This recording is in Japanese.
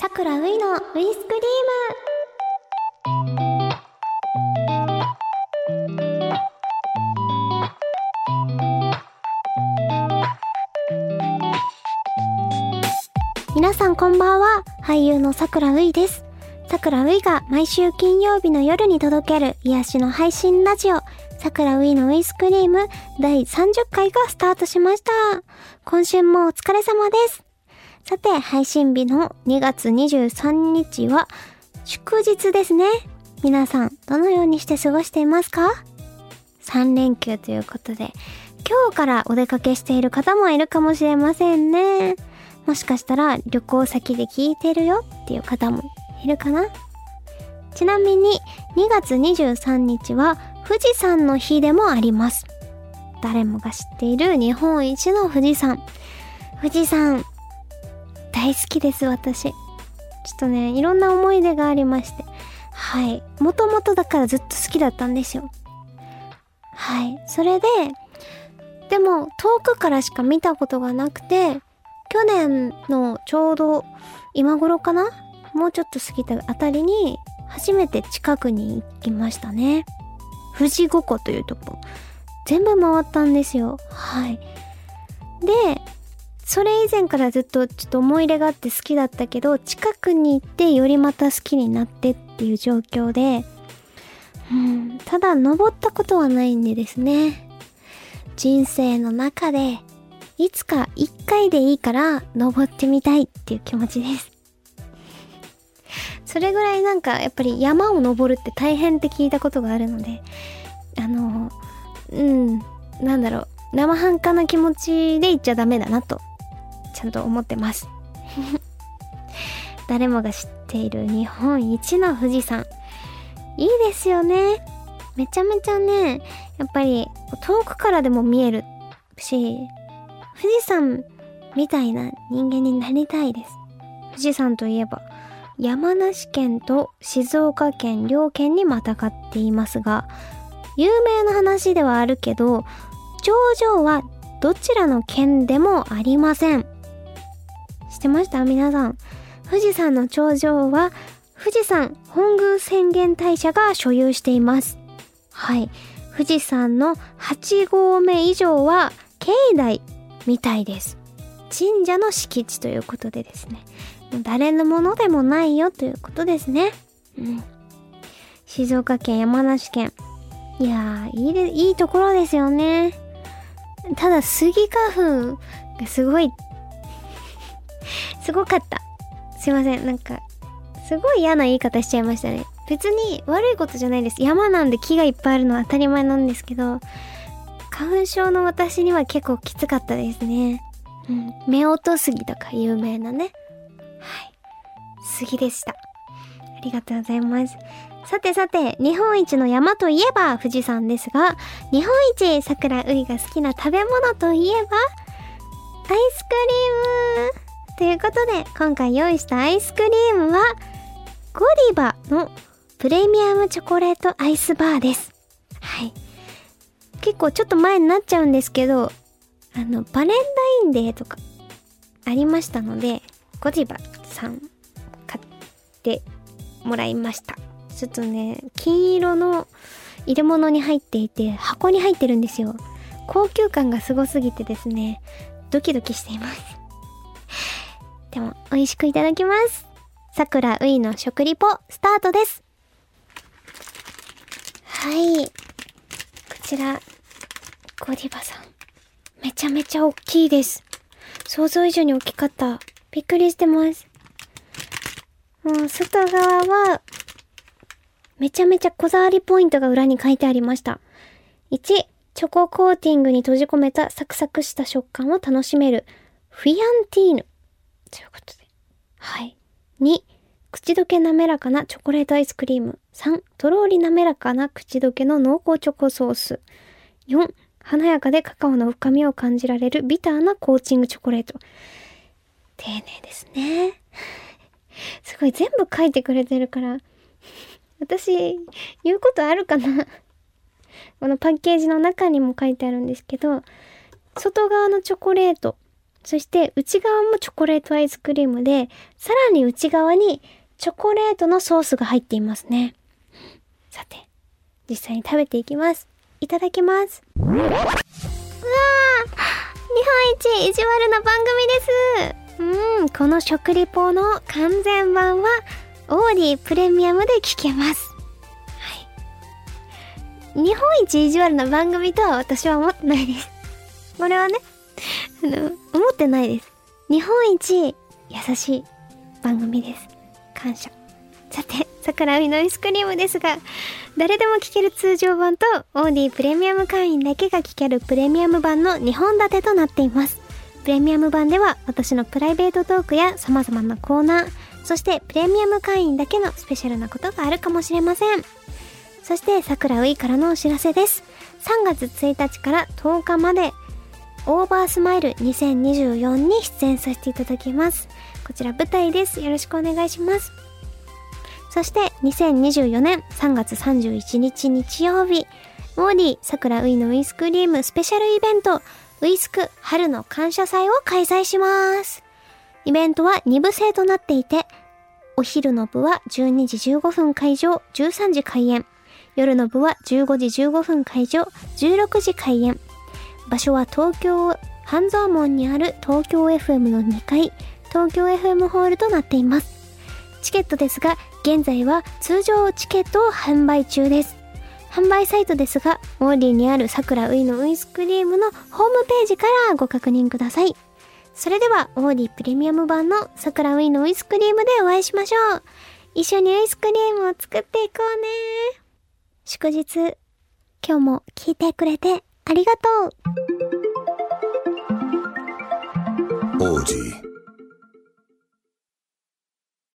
さくらういのウイスクリーム。皆さんこんばんは。俳優のさくらういです。さくらういが毎週金曜日の夜に届ける癒しの配信ラジオ。さくらういのウイスクリーム第30回がスタートしました。今週もお疲れ様です。さて、配信日の2月23日は祝日ですね。皆さん、どのようにして過ごしていますか ?3 連休ということで、今日からお出かけしている方もいるかもしれませんね。もしかしたら旅行先で聞いてるよっていう方もいるかな？ちなみに2月23日は富士山の日でもあります。誰もが知っている日本一の富士山。富士山、大好きです、私。ちょっとね、いろんな思い出がありまして。はい。もともとだからずっと好きだったんですよ。はい。それで、でも遠くからしか見たことがなくて、去年のちょうど今頃かな？もうちょっと過ぎたあたりに、初めて近くに行きましたね。富士五湖というとこ。全部回ったんですよ。はい。で、それ以前からずっとちょっと思い入れがあって好きだったけど、近くに行ってよりまた好きになってっていう状況で、うん、ただ登ったことはないんでですね。人生の中で、いつか一回でいいから登ってみたいっていう気持ちです。それぐらいなんかやっぱり山を登るって大変って聞いたことがあるので、あの、うん、なんだろう、生半可な気持ちで行っちゃダメだなとちゃんと思ってます。誰もが知っている日本一の富士山。いいですよね。めちゃめちゃね、やっぱり遠くからでも見えるし、富士山みたいな人間になりたいです。富士山といえば、山梨県と静岡県両県にまたがっていますが、有名な話ではあるけど、頂上はどちらの県でもありません。知ってました皆さん。富士山の頂上は富士山本宮浅間大社が所有しています。はい。富士山の8合目以上は境内みたいです。神社の敷地ということでですね。誰のものでもないよということですね。うん。静岡県、山梨県。いやー、いいで、いいところですよね。ただ、スギ花粉がすごいすごかった。すいません。なんか、すごい嫌な言い方しちゃいましたね。別に悪いことじゃないです。山なんで木がいっぱいあるのは当たり前なんですけど、花粉症の私には結構きつかったですね。うん。目音杉とか有名なね。はい。杉でした。ありがとうございます。さてさて、日本一の山といえば富士山ですが、日本一桜ういが好きな食べ物といえば、アイスクリームということで、今回用意したアイスクリームは、ゴディバのプレミアムチョコレートアイスバーです。はい。結構ちょっと前になっちゃうんですけど、あの、バレンタインデーとかありましたので、ゴディバさん買ってもらいました。ちょっとね、金色の入れ物に入っていて、箱に入ってるんですよ。高級感がすごすぎてですね、ドキドキしています。でも、美味しくいただきます。桜ういの食リポ、スタートです。はい。こちら、ゴディバさん。めちゃめちゃ大きいです。想像以上に大きかった。びっくりしてます。もう、外側は、めちゃめちゃこだわりポイントが裏に書いてありました。1、チョココーティングに閉じ込めたサクサクした食感を楽しめる、フィアンティーヌ。ということで。はい。2、口どけ滑らかなチョコレートアイスクリーム。3、とろーり滑らかな口どけの濃厚チョコソース。4、華やかでカカオの深みを感じられるビターなコーチングチョコレート。丁寧ですね。すごい全部書いてくれてるから、私、言うことあるかな？このパッケージの中にも書いてあるんですけど、外側のチョコレートそして内側もチョコレートアイスクリームで、さらに内側にチョコレートのソースが入っていますね。さて、実際に食べていきます。いただきます。うわー日本一意地悪な番組ですうん、この食リポの完全版は、オーディプレミアムで聞けます。はい。日本一意地悪な番組とは私は思ってないです。これはね、あの、思ってないです。日本一優しい番組です。感謝。さて、桜海のアイスクリームですが、誰でも聴ける通常版と、オーディプレミアム会員だけが聴けるプレミアム版の2本立てとなっています。プレミアム版では、私のプライベートトークや様々なコーナー、そしてプレミアム会員だけのスペシャルなことがあるかもしれません。そして、桜ウイからのお知らせです。3月1日から10日まで、オーバースマイル2024に出演させていただきます。こちら舞台です。よろしくお願いします。そして2024年3月31日日曜日、モーディ桜ウイのウイスクリームスペシャルイベント、ウイスク春の感謝祭を開催します。イベントは2部制となっていて、お昼の部は12時15分会場、13時開演。夜の部は15時15分会場、16時開演。場所は東京、半蔵門にある東京 FM の2階、東京 FM ホールとなっています。チケットですが、現在は通常チケットを販売中です。販売サイトですが、オーディにある桜ウイのウイスクリームのホームページからご確認ください。それでは、オーディプレミアム版の桜ウイのウイスクリームでお会いしましょう。一緒にアイスクリームを作っていこうね。祝日、今日も聞いてくれてありがとう。王子